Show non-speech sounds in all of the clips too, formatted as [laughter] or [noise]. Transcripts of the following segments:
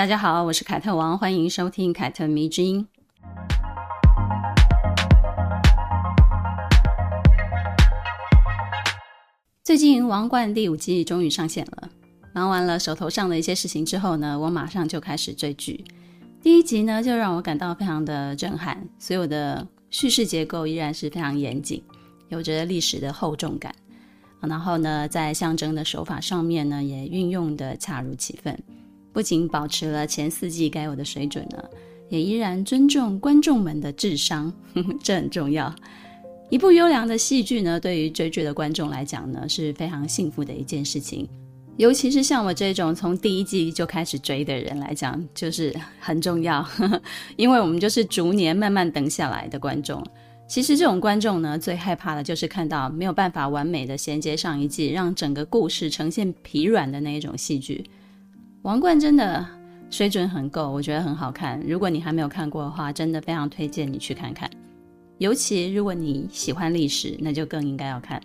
大家好，我是凯特王，欢迎收听凯特迷之音。最近《王冠》第五季终于上线了。忙完了手头上的一些事情之后呢，我马上就开始追剧。第一集呢，就让我感到非常的震撼，所有的叙事结构依然是非常严谨，有着历史的厚重感。然后呢，在象征的手法上面呢，也运用的恰如其分，不仅保持了前四季该有的水准呢，也依然尊重观众们的智商，呵呵，这很重要。一部优良的戏剧呢，对于追剧的观众来讲呢，是非常幸福的一件事情。尤其是像我这种从第一季就开始追的人来讲，就是很重要。[laughs] 因为我们就是逐年慢慢等下来的观众。其实这种观众呢，最害怕的就是看到没有办法完美的衔接上一季，让整个故事呈现疲软的那一种戏剧。王冠真的水准很够，我觉得很好看。如果你还没有看过的话，真的非常推荐你去看看。尤其如果你喜欢历史，那就更应该要看。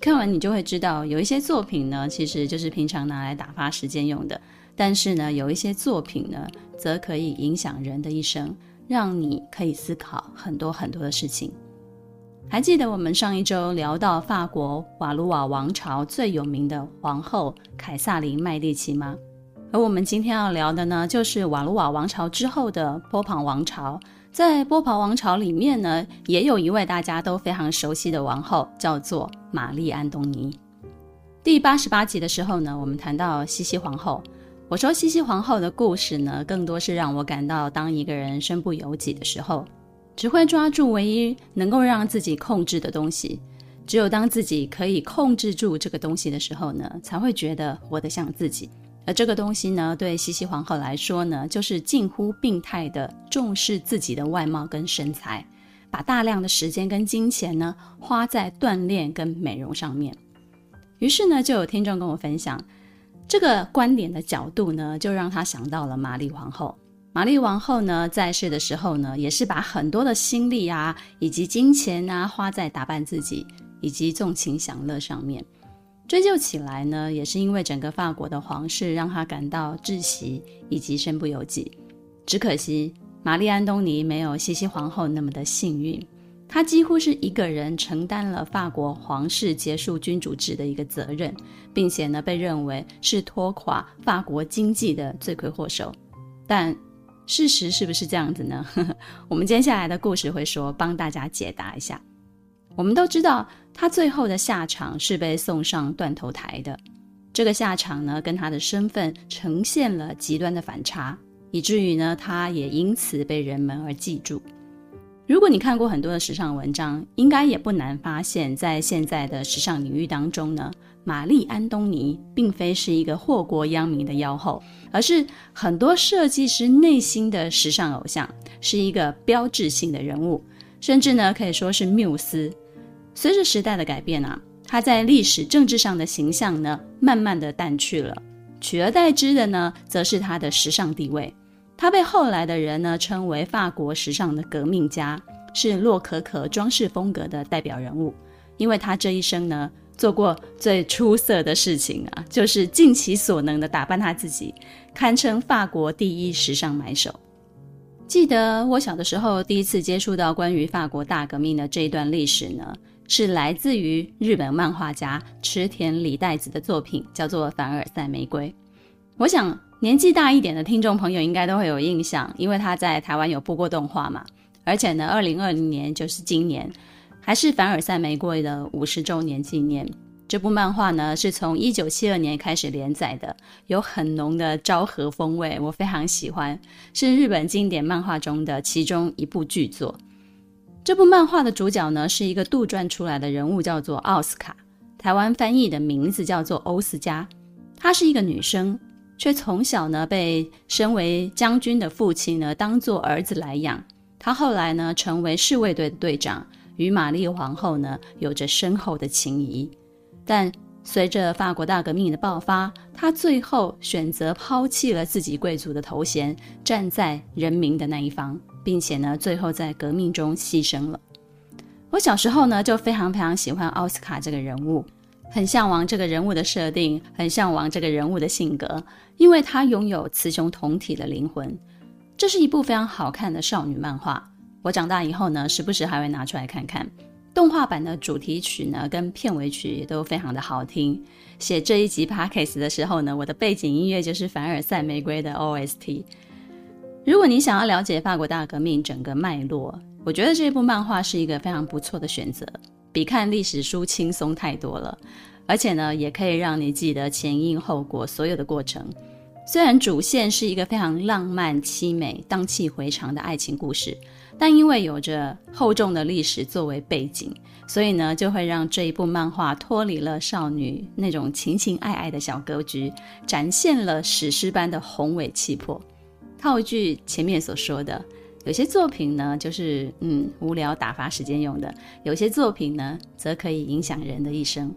看完你就会知道，有一些作品呢，其实就是平常拿来打发时间用的；但是呢，有一些作品呢，则可以影响人的一生，让你可以思考很多很多的事情。还记得我们上一周聊到法国瓦卢瓦王朝最有名的皇后凯萨琳麦地奇吗？而我们今天要聊的呢，就是瓦卢瓦王朝之后的波旁王朝。在波旁王朝里面呢，也有一位大家都非常熟悉的王后，叫做玛丽·安东尼。第八十八集的时候呢，我们谈到西西皇后。我说西西皇后的故事呢，更多是让我感到，当一个人身不由己的时候，只会抓住唯一能够让自己控制的东西。只有当自己可以控制住这个东西的时候呢，才会觉得活得像自己。而这个东西呢，对西西皇后来说呢，就是近乎病态的重视自己的外貌跟身材，把大量的时间跟金钱呢花在锻炼跟美容上面。于是呢，就有听众跟我分享这个观点的角度呢，就让他想到了玛丽皇后。玛丽王后呢，在世的时候呢，也是把很多的心力啊，以及金钱啊，花在打扮自己以及纵情享乐上面。追究起来呢，也是因为整个法国的皇室让他感到窒息以及身不由己。只可惜玛丽安东尼没有西西皇后那么的幸运，她几乎是一个人承担了法国皇室结束君主制的一个责任，并且呢，被认为是拖垮法国经济的罪魁祸首。但事实是不是这样子呢？[laughs] 我们接下来的故事会说，帮大家解答一下。我们都知道，他最后的下场是被送上断头台的。这个下场呢，跟他的身份呈现了极端的反差，以至于呢，他也因此被人们而记住。如果你看过很多的时尚文章，应该也不难发现，在现在的时尚领域当中呢，玛丽安东尼并非是一个祸国殃民的妖后，而是很多设计师内心的时尚偶像，是一个标志性的人物，甚至呢，可以说是缪斯。随着时代的改变啊，他在历史政治上的形象呢，慢慢的淡去了，取而代之的呢，则是他的时尚地位。他被后来的人呢称为法国时尚的革命家，是洛可可装饰风格的代表人物。因为他这一生呢，做过最出色的事情啊，就是尽其所能的打扮他自己，堪称法国第一时尚买手。记得我小的时候第一次接触到关于法国大革命的这一段历史呢。是来自于日本漫画家池田理代子的作品，叫做《凡尔赛玫瑰》。我想年纪大一点的听众朋友应该都会有印象，因为他在台湾有播过动画嘛。而且呢，二零二零年就是今年，还是《凡尔赛玫瑰》的五十周年纪念。这部漫画呢，是从一九七二年开始连载的，有很浓的昭和风味，我非常喜欢，是日本经典漫画中的其中一部巨作。这部漫画的主角呢，是一个杜撰出来的人物，叫做奥斯卡。台湾翻译的名字叫做欧斯嘉。她是一个女生，却从小呢被身为将军的父亲呢当做儿子来养。她后来呢成为侍卫队的队长，与玛丽皇后呢有着深厚的情谊。但随着法国大革命的爆发，他最后选择抛弃了自己贵族的头衔，站在人民的那一方，并且呢，最后在革命中牺牲了。我小时候呢，就非常非常喜欢奥斯卡这个人物，很向往这个人物的设定，很向往这个人物的性格，因为他拥有雌雄同体的灵魂。这是一部非常好看的少女漫画，我长大以后呢，时不时还会拿出来看看。动画版的主题曲呢，跟片尾曲也都非常的好听。写这一集 podcast 的时候呢，我的背景音乐就是凡尔赛玫瑰的 OST。如果你想要了解法国大革命整个脉络，我觉得这部漫画是一个非常不错的选择，比看历史书轻松太多了。而且呢，也可以让你记得前因后果所有的过程。虽然主线是一个非常浪漫凄美、荡气回肠的爱情故事。但因为有着厚重的历史作为背景，所以呢，就会让这一部漫画脱离了少女那种情情爱爱的小格局，展现了史诗般的宏伟气魄。套一句前面所说的，有些作品呢，就是嗯无聊打发时间用的；有些作品呢，则可以影响人的一生。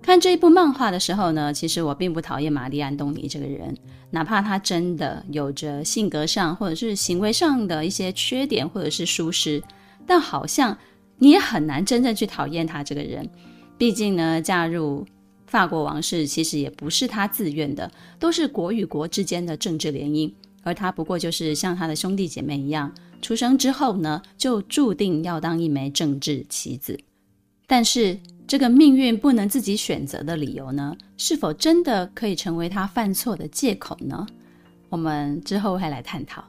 看这一部漫画的时候呢，其实我并不讨厌玛丽·安东尼这个人，哪怕他真的有着性格上或者是行为上的一些缺点或者是疏失，但好像你也很难真正去讨厌他这个人。毕竟呢，嫁入法国王室其实也不是他自愿的，都是国与国之间的政治联姻，而他不过就是像他的兄弟姐妹一样，出生之后呢，就注定要当一枚政治棋子。但是，这个命运不能自己选择的理由呢，是否真的可以成为他犯错的借口呢？我们之后会来探讨。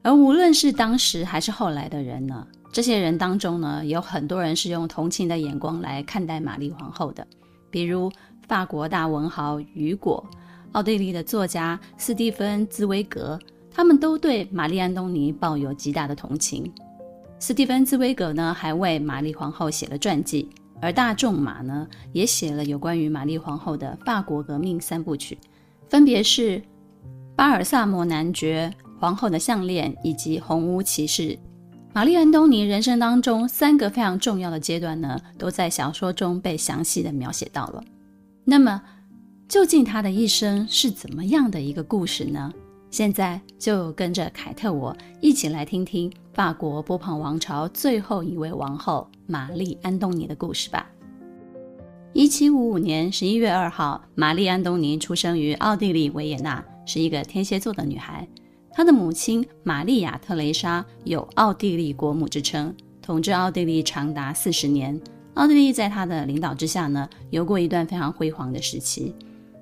而无论是当时还是后来的人呢，这些人当中呢，有很多人是用同情的眼光来看待玛丽皇后的，比如法国大文豪雨果、奥地利的作家斯蒂芬·兹威格，他们都对玛丽安东尼抱有极大的同情。斯蒂芬·兹威格呢，还为玛丽皇后写了传记。而大仲马呢，也写了有关于玛丽皇后的法国革命三部曲，分别是《巴尔萨摩男爵》、《皇后的项链》以及《红屋骑士》。玛丽安东尼人生当中三个非常重要的阶段呢，都在小说中被详细的描写到了。那么，究竟她的一生是怎么样的一个故事呢？现在就跟着凯特我一起来听听法国波旁王朝最后一位王后玛丽安东尼的故事吧。一七五五年十一月二号，玛丽安东尼出生于奥地利维也纳，是一个天蝎座的女孩。她的母亲玛丽亚特蕾莎有奥地利国母之称，统治奥地利长达四十年。奥地利在她的领导之下呢，有过一段非常辉煌的时期。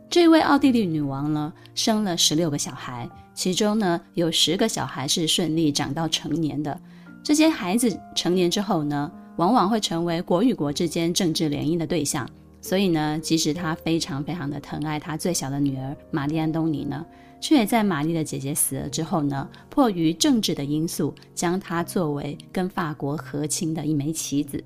这位奥地利女王呢，生了十六个小孩。其中呢，有十个小孩是顺利长到成年的。这些孩子成年之后呢，往往会成为国与国之间政治联姻的对象。所以呢，即使他非常非常的疼爱他最小的女儿玛丽安东尼呢，却也在玛丽的姐姐死了之后呢，迫于政治的因素，将她作为跟法国和亲的一枚棋子。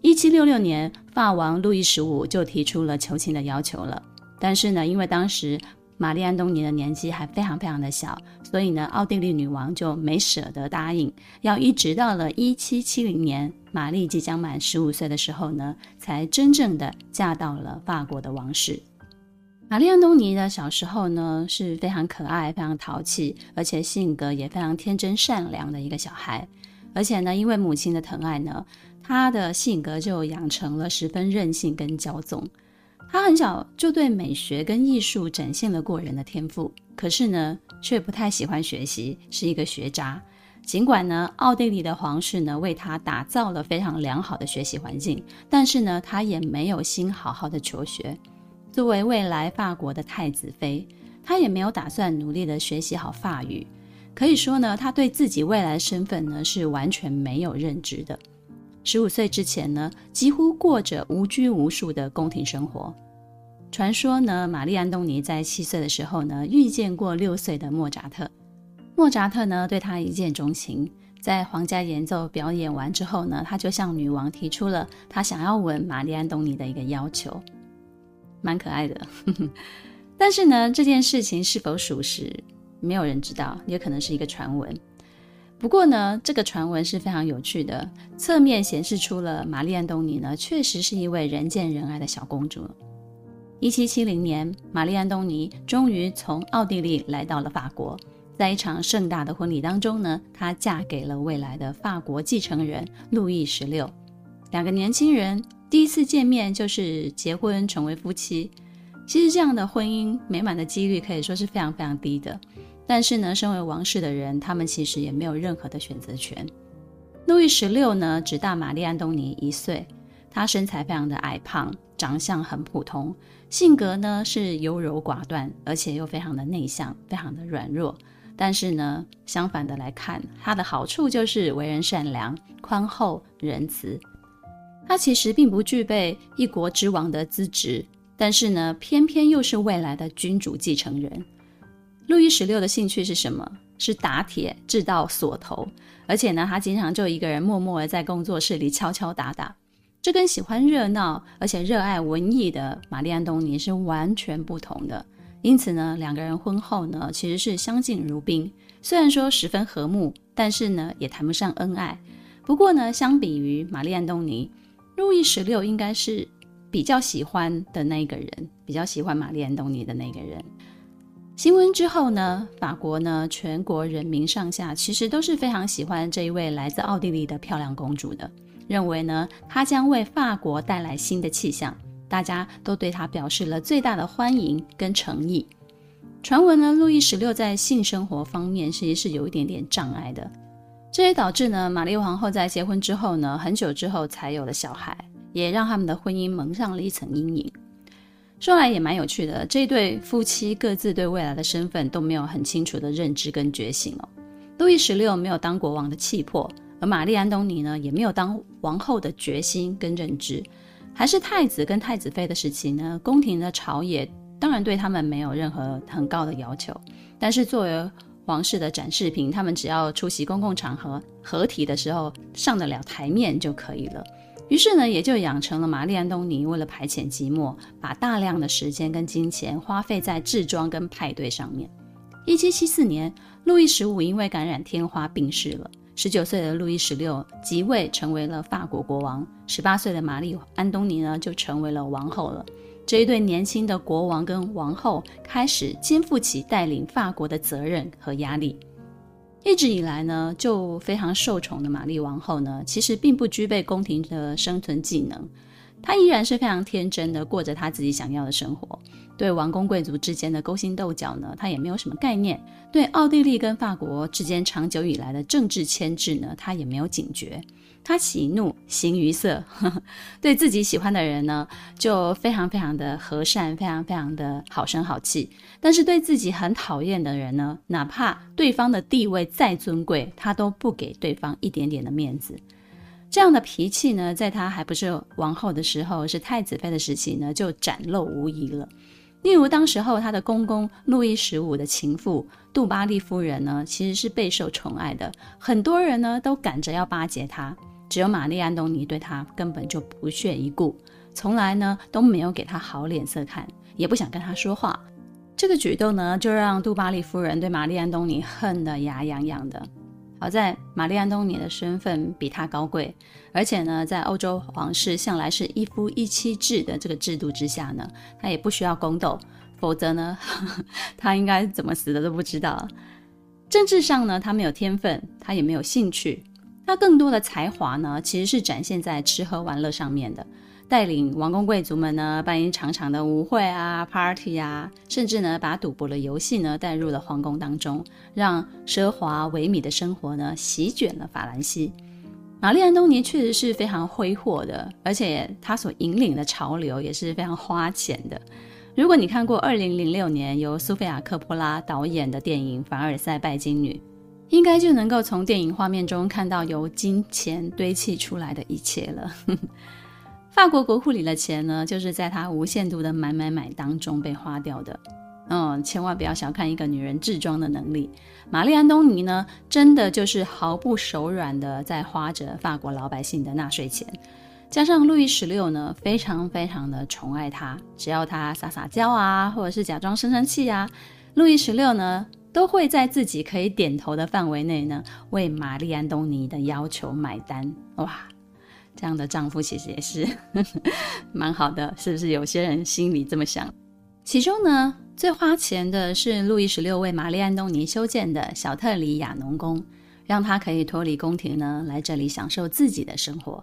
一七六六年，法王路易十五就提出了求亲的要求了，但是呢，因为当时。玛丽安东尼的年纪还非常非常的小，所以呢，奥地利女王就没舍得答应，要一直到了一七七零年，玛丽即将满十五岁的时候呢，才真正的嫁到了法国的王室。玛丽安东尼的小时候呢，是非常可爱、非常淘气，而且性格也非常天真善良的一个小孩。而且呢，因为母亲的疼爱呢，她的性格就养成了十分任性跟骄纵。他很小就对美学跟艺术展现了过人的天赋，可是呢，却不太喜欢学习，是一个学渣。尽管呢，奥地利的皇室呢为他打造了非常良好的学习环境，但是呢，他也没有心好好的求学。作为未来法国的太子妃，他也没有打算努力的学习好法语。可以说呢，他对自己未来身份呢是完全没有认知的。十五岁之前呢，几乎过着无拘无束的宫廷生活。传说呢，玛丽安东尼在七岁的时候呢，遇见过六岁的莫扎特。莫扎特呢，对她一见钟情。在皇家演奏表演完之后呢，他就向女王提出了他想要吻玛丽安东尼的一个要求，蛮可爱的。[laughs] 但是呢，这件事情是否属实，没有人知道，也可能是一个传闻。不过呢，这个传闻是非常有趣的，侧面显示出了玛丽·安东尼呢，确实是一位人见人爱的小公主。一七七零年，玛丽·安东尼终于从奥地利来到了法国，在一场盛大的婚礼当中呢，她嫁给了未来的法国继承人路易十六。两个年轻人第一次见面就是结婚成为夫妻。其实这样的婚姻美满的几率可以说是非常非常低的。但是呢，身为王室的人，他们其实也没有任何的选择权。路易十六呢，只大玛丽安东尼一岁，他身材非常的矮胖，长相很普通，性格呢是优柔寡断，而且又非常的内向，非常的软弱。但是呢，相反的来看，他的好处就是为人善良、宽厚、仁慈。他其实并不具备一国之王的资质，但是呢，偏偏又是未来的君主继承人。路易十六的兴趣是什么？是打铁、制造锁头，而且呢，他经常就一个人默默地在工作室里敲敲打打。这跟喜欢热闹而且热爱文艺的玛丽·安东尼是完全不同的。因此呢，两个人婚后呢，其实是相敬如宾。虽然说十分和睦，但是呢，也谈不上恩爱。不过呢，相比于玛丽·安东尼，路易十六应该是比较喜欢的那个人，比较喜欢玛丽·安东尼的那个人。新婚之后呢，法国呢，全国人民上下其实都是非常喜欢这一位来自奥地利的漂亮公主的，认为呢，她将为法国带来新的气象，大家都对她表示了最大的欢迎跟诚意。传闻呢，路易十六在性生活方面其实是有一点点障碍的，这也导致呢，玛丽皇后在结婚之后呢，很久之后才有了小孩，也让他们的婚姻蒙上了一层阴影。说来也蛮有趣的，这对夫妻各自对未来的身份都没有很清楚的认知跟觉醒哦。路易十六没有当国王的气魄，而玛丽安东尼呢，也没有当王后的决心跟认知。还是太子跟太子妃的时期呢，宫廷的朝野当然对他们没有任何很高的要求，但是作为皇室的展示品，他们只要出席公共场合合体的时候上得了台面就可以了。于是呢，也就养成了玛丽安东尼为了排遣寂寞，把大量的时间跟金钱花费在制装跟派对上面。一七七四年，路易十五因为感染天花病逝了。十九岁的路易十六即位，成为了法国国王。十八岁的玛丽安东尼呢，就成为了王后了。这一对年轻的国王跟王后开始肩负起带领法国的责任和压力。一直以来呢，就非常受宠的玛丽王后呢，其实并不具备宫廷的生存技能，她依然是非常天真的过着她自己想要的生活。对王公贵族之间的勾心斗角呢，他也没有什么概念；对奥地利跟法国之间长久以来的政治牵制呢，他也没有警觉。他喜怒形于色，呵呵，对自己喜欢的人呢，就非常非常的和善，非常非常的好声好气。但是对自己很讨厌的人呢，哪怕对方的地位再尊贵，他都不给对方一点点的面子。这样的脾气呢，在他还不是王后的时候，是太子妃的时期呢，就展露无遗了。例如，当时候他的公公路易十五的情妇杜巴利夫人呢，其实是备受宠爱的，很多人呢都赶着要巴结她。只有玛丽安东尼对她根本就不屑一顾，从来呢都没有给她好脸色看，也不想跟她说话。这个举动呢，就让杜巴利夫人对玛丽安东尼恨得牙痒痒的。好在玛丽安东尼的身份比他高贵，而且呢，在欧洲皇室向来是一夫一妻制的这个制度之下呢，他也不需要宫斗，否则呢，[laughs] 他应该怎么死的都不知道。政治上呢，他没有天分，他也没有兴趣。他更多的才华呢，其实是展现在吃喝玩乐上面的，带领王公贵族们呢办一场场的舞会啊、party 啊，甚至呢把赌博的游戏呢带入了皇宫当中，让奢华萎靡的生活呢席卷了法兰西。玛丽安东尼确实是非常挥霍的，而且他所引领的潮流也是非常花钱的。如果你看过二零零六年由苏菲亚·科波拉导演的电影《凡尔赛拜金女》。应该就能够从电影画面中看到由金钱堆砌出来的一切了。法国国库里的钱呢，就是在他无限度的买买买当中被花掉的。嗯，千万不要小看一个女人置装的能力。玛丽安东尼呢，真的就是毫不手软的在花着法国老百姓的纳税钱。加上路易十六呢，非常非常的宠爱她，只要她撒撒娇啊，或者是假装生生气啊，路易十六呢。都会在自己可以点头的范围内呢，为玛丽·安东尼的要求买单。哇，这样的丈夫其实也是呵 [laughs] 呵蛮好的，是不是？有些人心里这么想。其中呢，最花钱的是路易十六为玛丽·安东尼修建的小特里亚农宫，让他可以脱离宫廷呢，来这里享受自己的生活。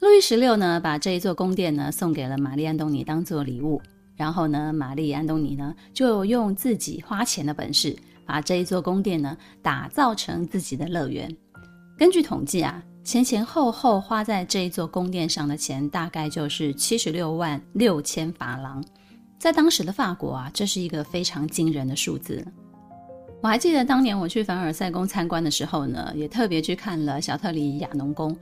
路易十六呢，把这一座宫殿呢送给了玛丽·安东尼当做礼物，然后呢，玛丽·安东尼呢就用自己花钱的本事。把这一座宫殿呢打造成自己的乐园。根据统计啊，前前后后花在这一座宫殿上的钱大概就是七十六万六千法郎。在当时的法国啊，这是一个非常惊人的数字。我还记得当年我去凡尔赛宫参观的时候呢，也特别去看了小特里亚农宫。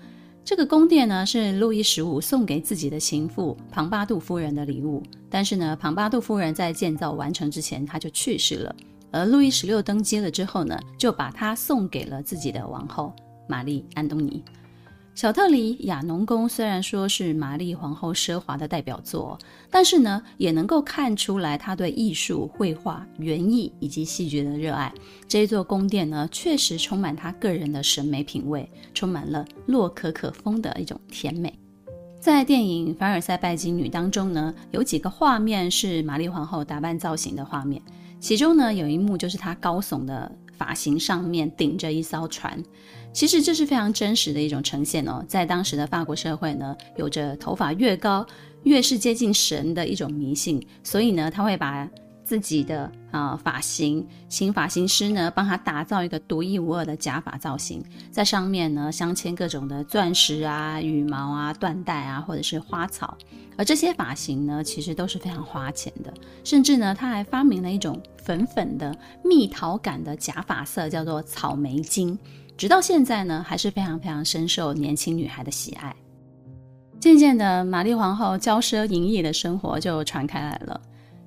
这个宫殿呢是路易十五送给自己的情妇庞巴杜夫人的礼物，但是呢，庞巴杜夫人在建造完成之前，她就去世了。而路易十六登基了之后呢，就把它送给了自己的王后玛丽·安东尼。小特里亚农宫虽然说是玛丽皇后奢华的代表作，但是呢，也能够看出来她对艺术、绘画、园艺以及戏剧的热爱。这一座宫殿呢，确实充满她个人的审美品味，充满了洛可可风的一种甜美。在电影《凡尔赛拜金女》当中呢，有几个画面是玛丽皇后打扮造型的画面。其中呢，有一幕就是她高耸的发型上面顶着一艘船，其实这是非常真实的一种呈现哦。在当时的法国社会呢，有着头发越高越是接近神的一种迷信，所以呢，他会把自己的啊、发型，请发型师呢帮他打造一个独一无二的假发造型，在上面呢镶嵌各种的钻石啊、羽毛啊、缎带啊，或者是花草。而这些发型呢，其实都是非常花钱的，甚至呢，他还发明了一种粉粉的蜜桃感的假发色，叫做草莓金，直到现在呢，还是非常非常深受年轻女孩的喜爱。渐渐的，玛丽皇后骄奢淫逸的生活就传开来了。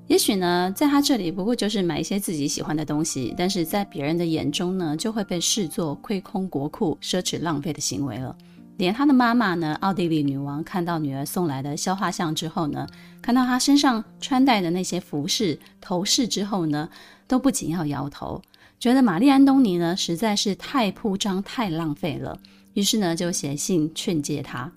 也许呢，在她这里不过就是买一些自己喜欢的东西，但是在别人的眼中呢，就会被视作亏空国库、奢侈浪费的行为了。连她的妈妈呢，奥地利女王看到女儿送来的肖画像之后呢，看到她身上穿戴的那些服饰、头饰之后呢，都不仅要摇头，觉得玛丽安东尼呢实在是太铺张、太浪费了。于是呢，就写信劝诫她。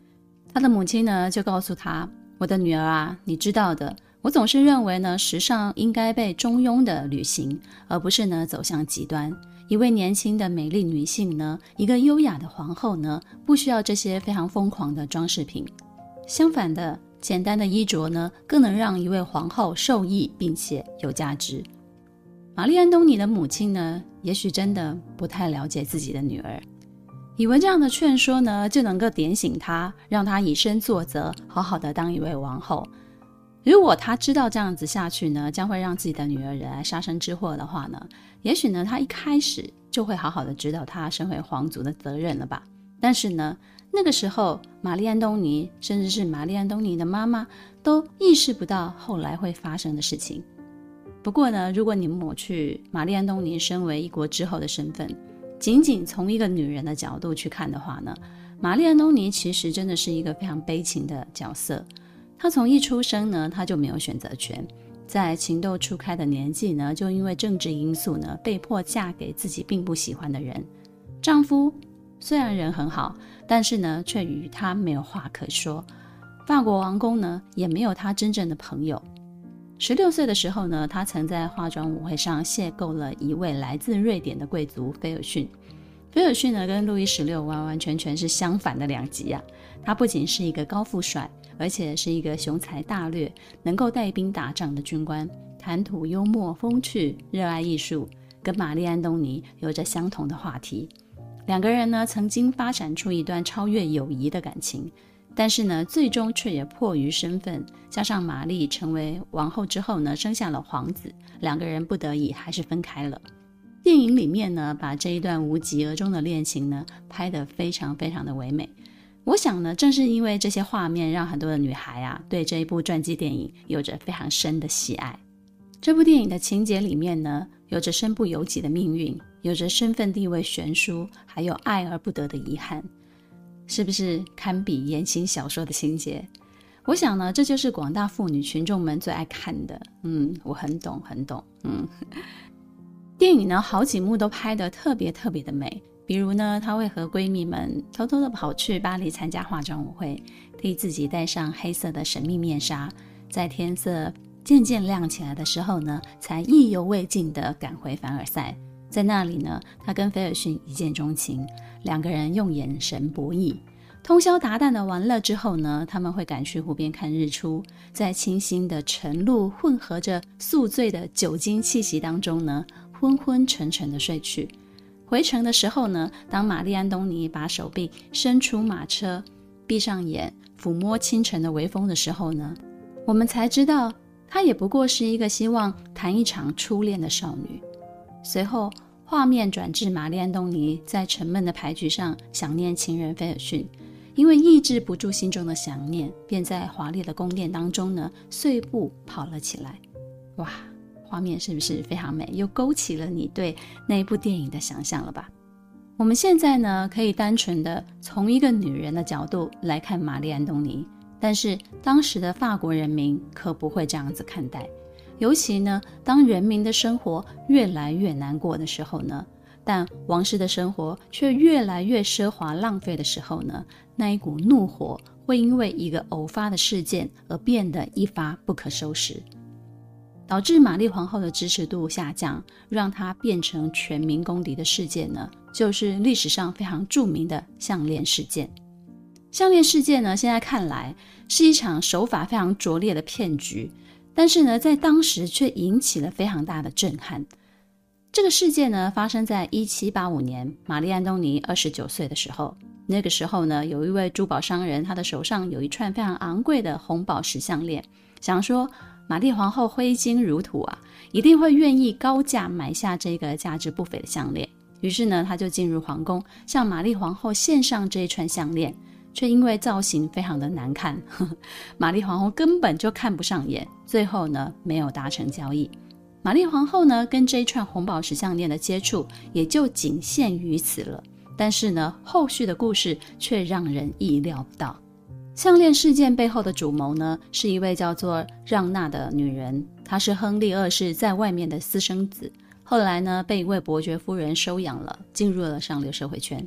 她的母亲呢，就告诉她：“我的女儿啊，你知道的。”我总是认为呢，时尚应该被中庸的履行，而不是呢走向极端。一位年轻的美丽女性呢，一个优雅的皇后呢，不需要这些非常疯狂的装饰品。相反的，简单的衣着呢，更能让一位皇后受益并且有价值。玛丽安东尼的母亲呢，也许真的不太了解自己的女儿，以为这样的劝说呢，就能够点醒她，让她以身作则，好好的当一位王后。如果他知道这样子下去呢，将会让自己的女儿惹来杀身之祸的话呢，也许呢，他一开始就会好好的知道他身为皇族的责任了吧。但是呢，那个时候，玛丽安东尼，甚至是玛丽安东尼的妈妈，都意识不到后来会发生的事情。不过呢，如果你抹去玛丽安东尼身为一国之后的身份，仅仅从一个女人的角度去看的话呢，玛丽安东尼其实真的是一个非常悲情的角色。她从一出生呢，她就没有选择权，在情窦初开的年纪呢，就因为政治因素呢，被迫嫁给自己并不喜欢的人。丈夫虽然人很好，但是呢，却与她没有话可说。法国王宫呢，也没有她真正的朋友。十六岁的时候呢，他曾在化妆舞会上邂逅了一位来自瑞典的贵族菲尔逊。菲尔逊呢，跟路易十六完完全全是相反的两极啊。他不仅是一个高富帅。而且是一个雄才大略、能够带兵打仗的军官，谈吐幽默风趣，热爱艺术，跟玛丽安东尼有着相同的话题。两个人呢，曾经发展出一段超越友谊的感情，但是呢，最终却也迫于身份，加上玛丽成为王后之后呢，生下了皇子，两个人不得已还是分开了。电影里面呢，把这一段无疾而终的恋情呢，拍得非常非常的唯美。我想呢，正是因为这些画面，让很多的女孩啊，对这一部传记电影有着非常深的喜爱。这部电影的情节里面呢，有着身不由己的命运，有着身份地位悬殊，还有爱而不得的遗憾，是不是堪比言情小说的情节？我想呢，这就是广大妇女群众们最爱看的。嗯，我很懂，很懂。嗯。[laughs] 电影呢，好几幕都拍得特别特别的美。比如呢，她会和闺蜜们偷偷的跑去巴黎参加化妆舞会，替自己戴上黑色的神秘面纱，在天色渐渐亮起来的时候呢，才意犹未尽地赶回凡尔赛。在那里呢，他跟菲尔逊一见钟情，两个人用眼神博弈。通宵达旦的玩乐之后呢，他们会赶去湖边看日出，在清新的晨露混合着宿醉的酒精气息当中呢，昏昏沉沉的睡去。回程的时候呢，当玛丽安东尼把手臂伸出马车，闭上眼抚摸清晨的微风的时候呢，我们才知道她也不过是一个希望谈一场初恋的少女。随后画面转至玛丽安东尼在沉闷的牌局上想念情人菲尔逊。因为抑制不住心中的想念，便在华丽的宫殿当中呢，碎步跑了起来。哇，画面是不是非常美？又勾起了你对那一部电影的想象了吧？我们现在呢，可以单纯的从一个女人的角度来看玛丽安东尼，但是当时的法国人民可不会这样子看待。尤其呢，当人民的生活越来越难过的时候呢，但王室的生活却越来越奢华浪费的时候呢，那一股怒火会因为一个偶发的事件而变得一发不可收拾，导致玛丽皇后的支持度下降，让她变成全民公敌的事件呢，就是历史上非常著名的项链事件。项链事件呢，现在看来是一场手法非常拙劣的骗局，但是呢，在当时却引起了非常大的震撼。这个事件呢，发生在一七八五年，玛丽安东尼二十九岁的时候。那个时候呢，有一位珠宝商人，他的手上有一串非常昂贵的红宝石项链，想说玛丽皇后挥金如土啊，一定会愿意高价买下这个价值不菲的项链。于是呢，他就进入皇宫，向玛丽皇后献上这一串项链，却因为造型非常的难看，呵呵，玛丽皇后根本就看不上眼，最后呢，没有达成交易。玛丽皇后呢，跟这一串红宝石项链的接触也就仅限于此了。但是呢，后续的故事却让人意料不到。项链事件背后的主谋呢，是一位叫做让娜的女人，她是亨利二世在外面的私生子，后来呢被一位伯爵夫人收养了，进入了上流社会圈。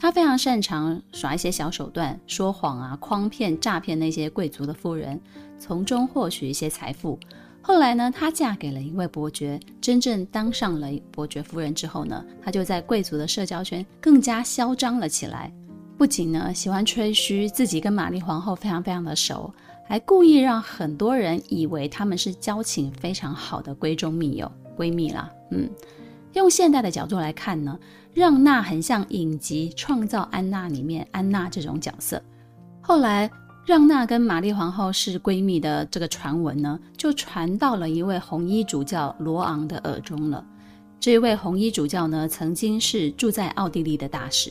她非常擅长耍一些小手段，说谎啊，诓骗、诈骗那些贵族的夫人，从中获取一些财富。后来呢，她嫁给了一位伯爵，真正当上了伯爵夫人之后呢，她就在贵族的社交圈更加嚣张了起来。不仅呢喜欢吹嘘自己跟玛丽皇后非常非常的熟，还故意让很多人以为他们是交情非常好的闺中密友、闺蜜啦。嗯，用现代的角度来看呢，让娜很像影集《创造安娜》里面安娜这种角色。后来。让娜跟玛丽皇后是闺蜜的这个传闻呢，就传到了一位红衣主教罗昂的耳中了。这一位红衣主教呢，曾经是住在奥地利的大使，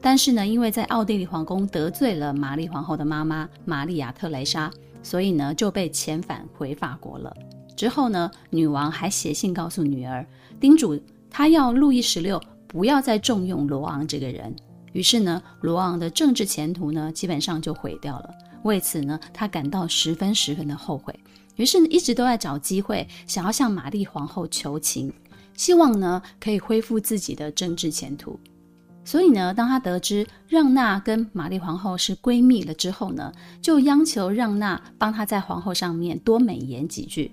但是呢，因为在奥地利皇宫得罪了玛丽皇后的妈妈玛丽亚特蕾莎，所以呢就被遣返回法国了。之后呢，女王还写信告诉女儿，叮嘱她要路易十六不要再重用罗昂这个人。于是呢，罗昂的政治前途呢，基本上就毁掉了。为此呢，他感到十分十分的后悔，于是，一直都在找机会，想要向玛丽皇后求情，希望呢可以恢复自己的政治前途。所以呢，当他得知让娜跟玛丽皇后是闺蜜了之后呢，就央求让娜帮他在皇后上面多美言几句。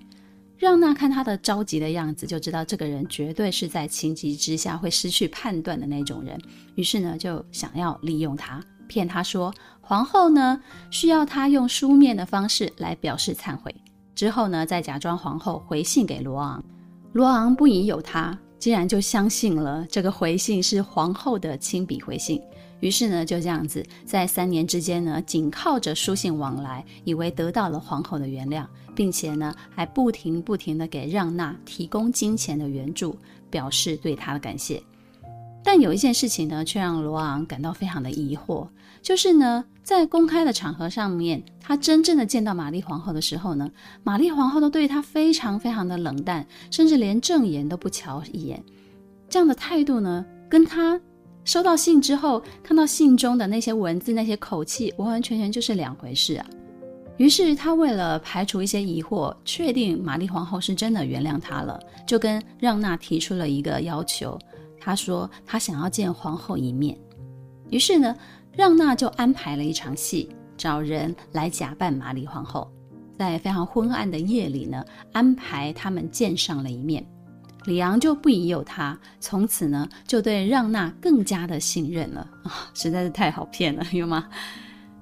让娜看他的着急的样子，就知道这个人绝对是在情急之下会失去判断的那种人，于是呢，就想要利用他。骗他说，皇后呢需要他用书面的方式来表示忏悔，之后呢再假装皇后回信给罗昂。罗昂不疑有他，竟然就相信了这个回信是皇后的亲笔回信。于是呢就这样子，在三年之间呢，仅靠着书信往来，以为得到了皇后的原谅，并且呢还不停不停地给让娜提供金钱的援助，表示对她的感谢。但有一件事情呢，却让罗昂感到非常的疑惑，就是呢，在公开的场合上面，他真正的见到玛丽皇后的时候呢，玛丽皇后都对他非常非常的冷淡，甚至连正眼都不瞧一眼。这样的态度呢，跟他收到信之后看到信中的那些文字、那些口气，完完全全就是两回事啊。于是他为了排除一些疑惑，确定玛丽皇后是真的原谅他了，就跟让娜提出了一个要求。他说他想要见皇后一面。于是呢，让娜就安排了一场戏，找人来假扮玛丽皇后，在非常昏暗的夜里呢，安排他们见上了一面。里昂就不疑有他，从此呢就对让娜更加的信任了啊、哦，[laughs] 实在是太好骗了，[laughs] 有吗？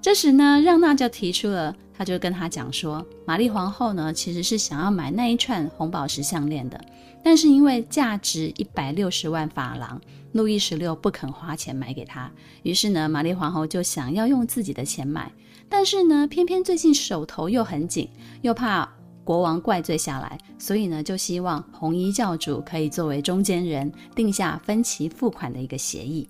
这时呢，让娜就提出了，他就跟他讲说，玛丽皇后呢其实是想要买那一串红宝石项链的，但是因为价值一百六十万法郎，路易十六不肯花钱买给他，于是呢，玛丽皇后就想要用自己的钱买，但是呢，偏偏最近手头又很紧，又怕国王怪罪下来，所以呢，就希望红衣教主可以作为中间人，定下分期付款的一个协议。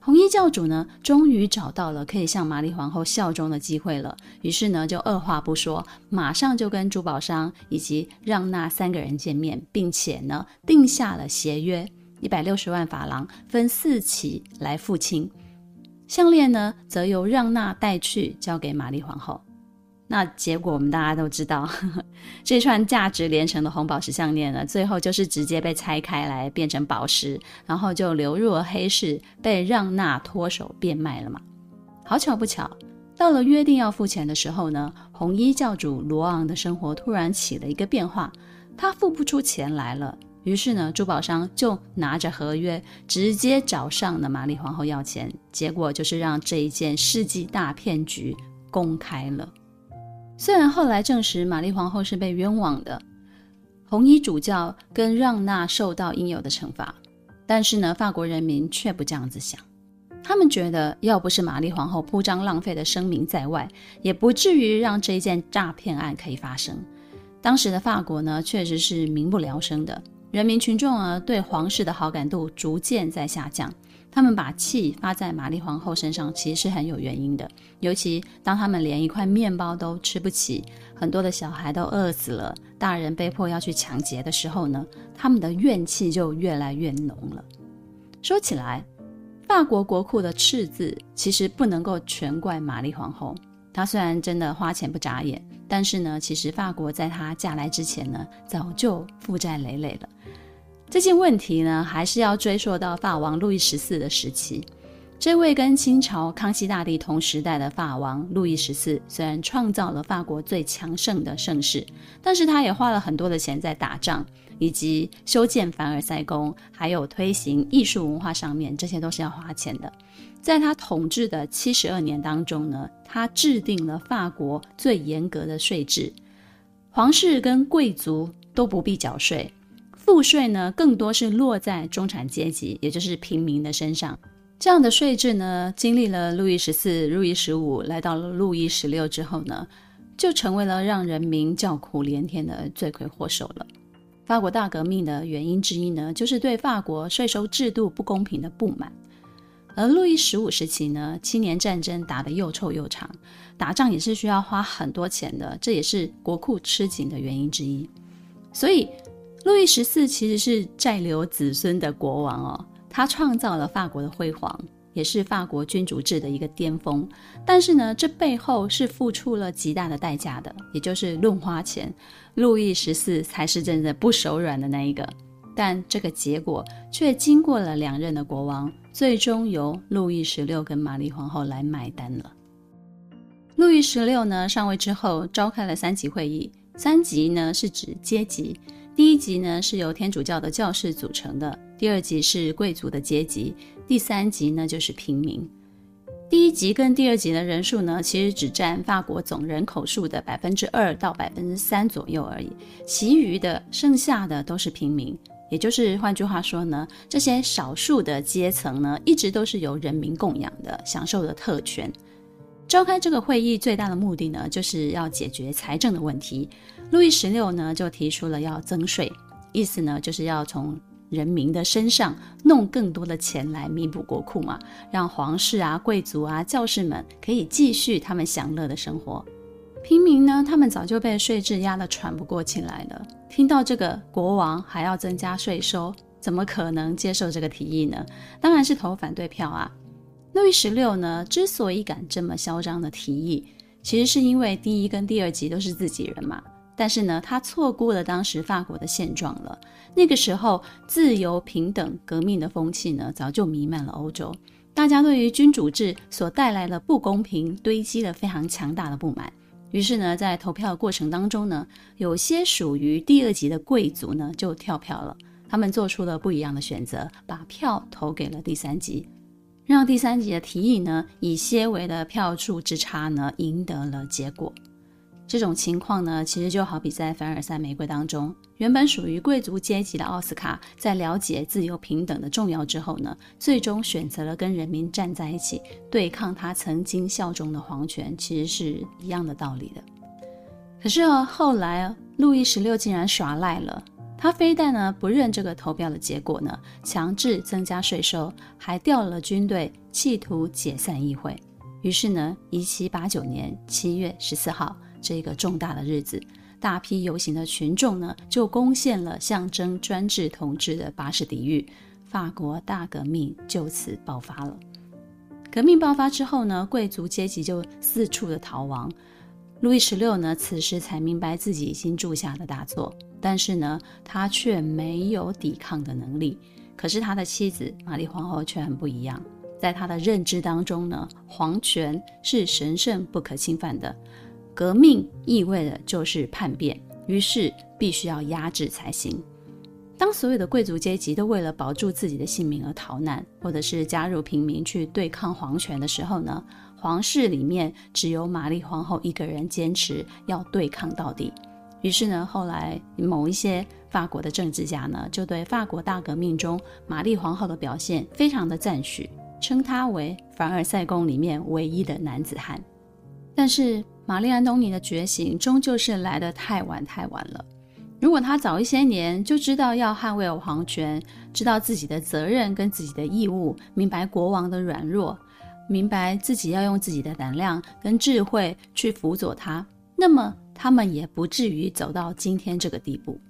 红衣教主呢，终于找到了可以向玛丽皇后效忠的机会了。于是呢，就二话不说，马上就跟珠宝商以及让娜三个人见面，并且呢，定下了协约，一百六十万法郎分四期来付清。项链呢，则由让娜带去交给玛丽皇后。那结果我们大家都知道，呵呵，这串价值连城的红宝石项链呢，最后就是直接被拆开来变成宝石，然后就流入了黑市，被让娜脱手变卖了嘛。好巧不巧，到了约定要付钱的时候呢，红衣教主罗昂的生活突然起了一个变化，他付不出钱来了。于是呢，珠宝商就拿着合约直接找上了玛丽皇后要钱，结果就是让这一件世纪大骗局公开了。虽然后来证实玛丽皇后是被冤枉的，红衣主教跟让娜受到应有的惩罚，但是呢，法国人民却不这样子想。他们觉得，要不是玛丽皇后铺张浪费的声名在外，也不至于让这件诈骗案可以发生。当时的法国呢，确实是民不聊生的，人民群众啊，对皇室的好感度逐渐在下降。他们把气发在玛丽皇后身上，其实是很有原因的。尤其当他们连一块面包都吃不起，很多的小孩都饿死了，大人被迫要去抢劫的时候呢，他们的怨气就越来越浓了。说起来，法国国库的赤字其实不能够全怪玛丽皇后。她虽然真的花钱不眨眼，但是呢，其实法国在她嫁来之前呢，早就负债累累了。这件问题呢，还是要追溯到法王路易十四的时期。这位跟清朝康熙大帝同时代的法王路易十四，虽然创造了法国最强盛的盛世，但是他也花了很多的钱在打仗，以及修建凡尔赛宫，还有推行艺术文化上面，这些都是要花钱的。在他统治的七十二年当中呢，他制定了法国最严格的税制，皇室跟贵族都不必缴税。赋税呢，更多是落在中产阶级，也就是平民的身上。这样的税制呢，经历了路易十四、路易十五，来到了路易十六之后呢，就成为了让人民叫苦连天的罪魁祸首了。法国大革命的原因之一呢，就是对法国税收制度不公平的不满。而路易十五时期呢，七年战争打得又臭又长，打仗也是需要花很多钱的，这也是国库吃紧的原因之一。所以。路易十四其实是债留子孙的国王哦，他创造了法国的辉煌，也是法国君主制的一个巅峰。但是呢，这背后是付出了极大的代价的，也就是论花钱，路易十四才是真的不手软的那一个。但这个结果却经过了两任的国王，最终由路易十六跟玛丽皇后来买单了。路易十六呢，上位之后召开了三级会议，三级呢是指阶级。第一级呢是由天主教的教士组成的，第二级是贵族的阶级，第三级呢就是平民。第一级跟第二级的人数呢，其实只占法国总人口数的百分之二到百分之三左右而已，其余的剩下的都是平民。也就是换句话说呢，这些少数的阶层呢，一直都是由人民供养的，享受的特权。召开这个会议最大的目的呢，就是要解决财政的问题。路易十六呢就提出了要增税，意思呢就是要从人民的身上弄更多的钱来弥补国库嘛，让皇室啊、贵族啊、教士们可以继续他们享乐的生活。平民呢，他们早就被税制压得喘不过气来了。听到这个国王还要增加税收，怎么可能接受这个提议呢？当然是投反对票啊。路易十六呢，之所以敢这么嚣张的提议，其实是因为第一跟第二级都是自己人嘛。但是呢，他错估了当时法国的现状了。那个时候，自由、平等、革命的风气呢，早就弥漫了欧洲。大家对于君主制所带来的不公平，堆积了非常强大的不满。于是呢，在投票的过程当中呢，有些属于第二级的贵族呢，就跳票了。他们做出了不一样的选择，把票投给了第三级，让第三级的提议呢，以些微的票数之差呢，赢得了结果。这种情况呢，其实就好比在凡尔赛玫瑰当中，原本属于贵族阶级的奥斯卡，在了解自由平等的重要之后呢，最终选择了跟人民站在一起，对抗他曾经效忠的皇权，其实是一样的道理的。可是啊，后来路易十六竟然耍赖了，他非但呢不认这个投票的结果呢，强制增加税收，还调了军队，企图解散议会。于是呢，一七八九年七月十四号。这个重大的日子，大批游行的群众呢，就攻陷了象征专制统治的巴士底狱，法国大革命就此爆发了。革命爆发之后呢，贵族阶级就四处的逃亡。路易十六呢，此时才明白自己已经铸下了大错，但是呢，他却没有抵抗的能力。可是他的妻子玛丽皇后却很不一样，在他的认知当中呢，皇权是神圣不可侵犯的。革命意味着就是叛变，于是必须要压制才行。当所有的贵族阶级都为了保住自己的性命而逃难，或者是加入平民去对抗皇权的时候呢，皇室里面只有玛丽皇后一个人坚持要对抗到底。于是呢，后来某一些法国的政治家呢，就对法国大革命中玛丽皇后的表现非常的赞许，称她为凡尔赛宫里面唯一的男子汉。但是，玛丽安东尼的觉醒终究是来得太晚太晚了。如果他早一些年就知道要捍卫皇权，知道自己的责任跟自己的义务，明白国王的软弱，明白自己要用自己的胆量跟智慧去辅佐他，那么他们也不至于走到今天这个地步。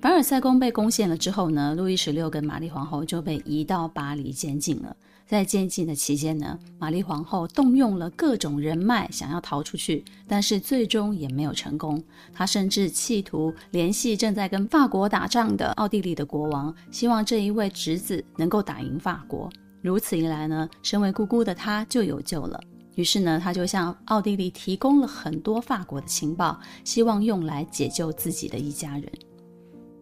凡尔赛宫被攻陷了之后呢，路易十六跟玛丽皇后就被移到巴黎监禁了。在监禁的期间呢，玛丽皇后动用了各种人脉，想要逃出去，但是最终也没有成功。她甚至企图联系正在跟法国打仗的奥地利的国王，希望这一位侄子能够打赢法国。如此一来呢，身为姑姑的她就有救了。于是呢，她就向奥地利提供了很多法国的情报，希望用来解救自己的一家人。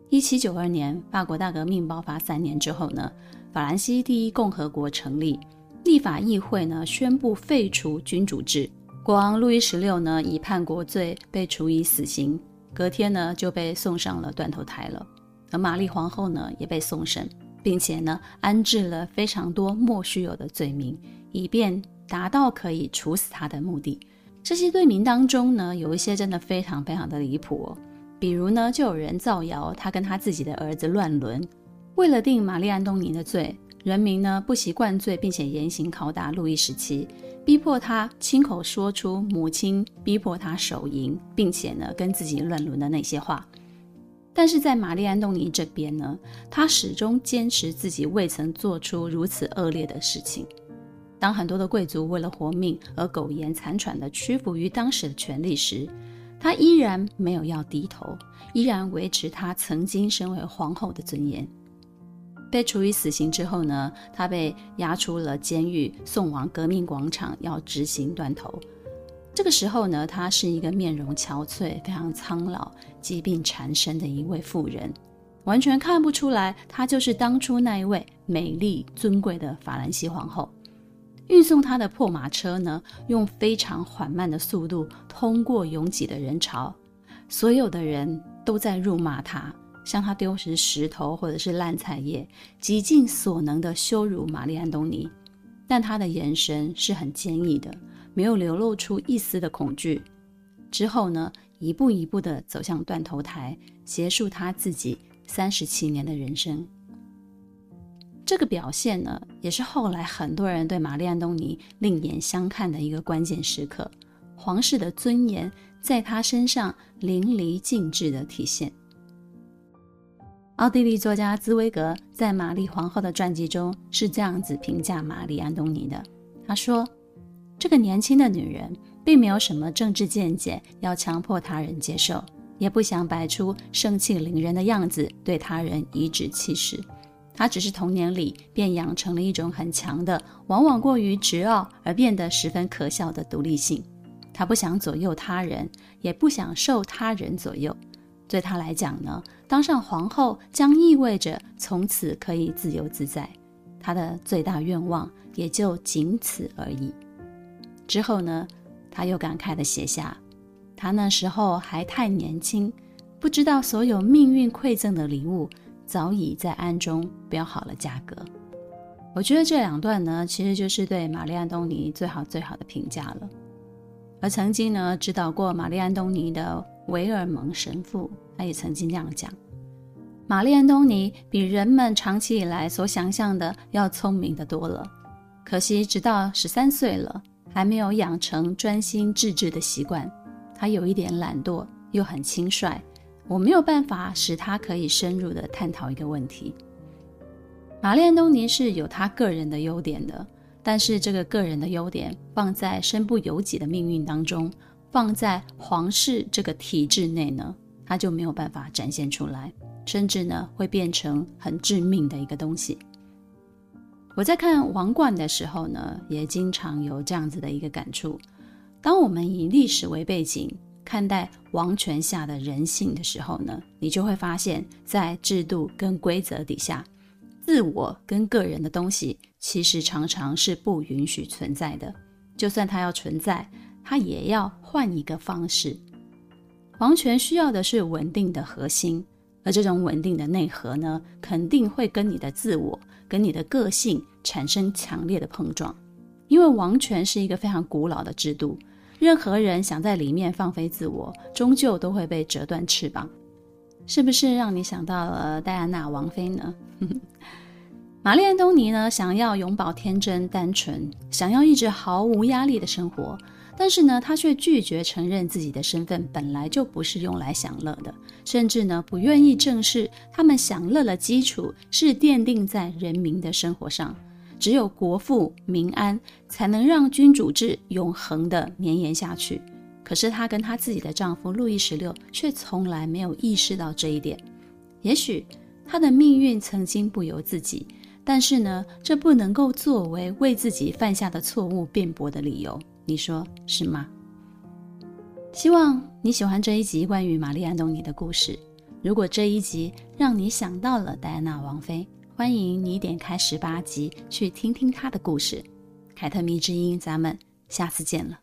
一七九二年，法国大革命爆发三年之后呢，法兰西第一共和国成立，立法议会呢宣布废除君主制，国王路易十六呢以叛国罪被处以死刑，隔天呢就被送上了断头台了。而玛丽皇后呢也被送审，并且呢安置了非常多莫须有的罪名，以便达到可以处死她的目的。这些罪名当中呢，有一些真的非常非常的离谱哦，比如呢就有人造谣他跟他自己的儿子乱伦。为了定玛丽安东尼的罪，人民呢不惜灌醉，并且严刑拷打路易十七，逼迫他亲口说出母亲逼迫他手淫，并且呢跟自己乱伦的那些话。但是在玛丽安东尼这边呢，他始终坚持自己未曾做出如此恶劣的事情。当很多的贵族为了活命而苟延残喘地屈服于当时的权力时，他依然没有要低头，依然维持他曾经身为皇后的尊严。被处以死刑之后呢，他被押出了监狱，送往革命广场要执行断头。这个时候呢，他是一个面容憔悴、非常苍老、疾病缠身的一位妇人，完全看不出来她就是当初那一位美丽尊贵的法兰西皇后。运送她的破马车呢，用非常缓慢的速度通过拥挤的人潮，所有的人都在辱骂她。向他丢石石头或者是烂菜叶，极尽所能的羞辱玛丽安东尼，但他的眼神是很坚毅的，没有流露出一丝的恐惧。之后呢，一步一步的走向断头台，结束他自己三十七年的人生。这个表现呢，也是后来很多人对玛丽安东尼另眼相看的一个关键时刻。皇室的尊严在他身上淋漓尽致的体现。奥地利作家茨威格在玛丽皇后的传记中是这样子评价玛丽安东尼的：他说，这个年轻的女人并没有什么政治见解要强迫他人接受，也不想摆出盛气凌人的样子对他人颐指气使。他只是童年里便养成了一种很强的，往往过于执拗而变得十分可笑的独立性。他不想左右他人，也不想受他人左右。对他来讲呢，当上皇后将意味着从此可以自由自在。他的最大愿望也就仅此而已。之后呢，他又感慨地写下：“他那时候还太年轻，不知道所有命运馈赠的礼物早已在暗中标好了价格。”我觉得这两段呢，其实就是对玛丽·安东尼最好最好的评价了。而曾经呢，指导过玛丽·安东尼的维尔蒙神父，他也曾经这样讲：玛丽·安东尼比人们长期以来所想象的要聪明得多了。可惜，直到十三岁了，还没有养成专心致志的习惯。他有一点懒惰，又很轻率，我没有办法使他可以深入的探讨一个问题。玛丽·安东尼是有他个人的优点的。但是这个个人的优点放在身不由己的命运当中，放在皇室这个体制内呢，他就没有办法展现出来，甚至呢会变成很致命的一个东西。我在看《王冠》的时候呢，也经常有这样子的一个感触。当我们以历史为背景看待王权下的人性的时候呢，你就会发现，在制度跟规则底下，自我跟个人的东西。其实常常是不允许存在的，就算它要存在，他也要换一个方式。王权需要的是稳定的核心，而这种稳定的内核呢，肯定会跟你的自我、跟你的个性产生强烈的碰撞。因为王权是一个非常古老的制度，任何人想在里面放飞自我，终究都会被折断翅膀。是不是让你想到了戴安娜王妃呢？[laughs] 玛丽·安东尼呢，想要永葆天真单纯，想要一直毫无压力的生活，但是呢，他却拒绝承认自己的身份本来就不是用来享乐的，甚至呢，不愿意正视他们享乐的基础是奠定在人民的生活上，只有国富民安，才能让君主制永恒的绵延下去。可是她跟她自己的丈夫路易十六却从来没有意识到这一点。也许她的命运曾经不由自己。但是呢，这不能够作为为自己犯下的错误辩驳的理由，你说是吗？希望你喜欢这一集关于玛丽安东尼的故事。如果这一集让你想到了戴安娜王妃欢迎你点开十八集去听听她的故事。凯特迷之音咱们下次见了。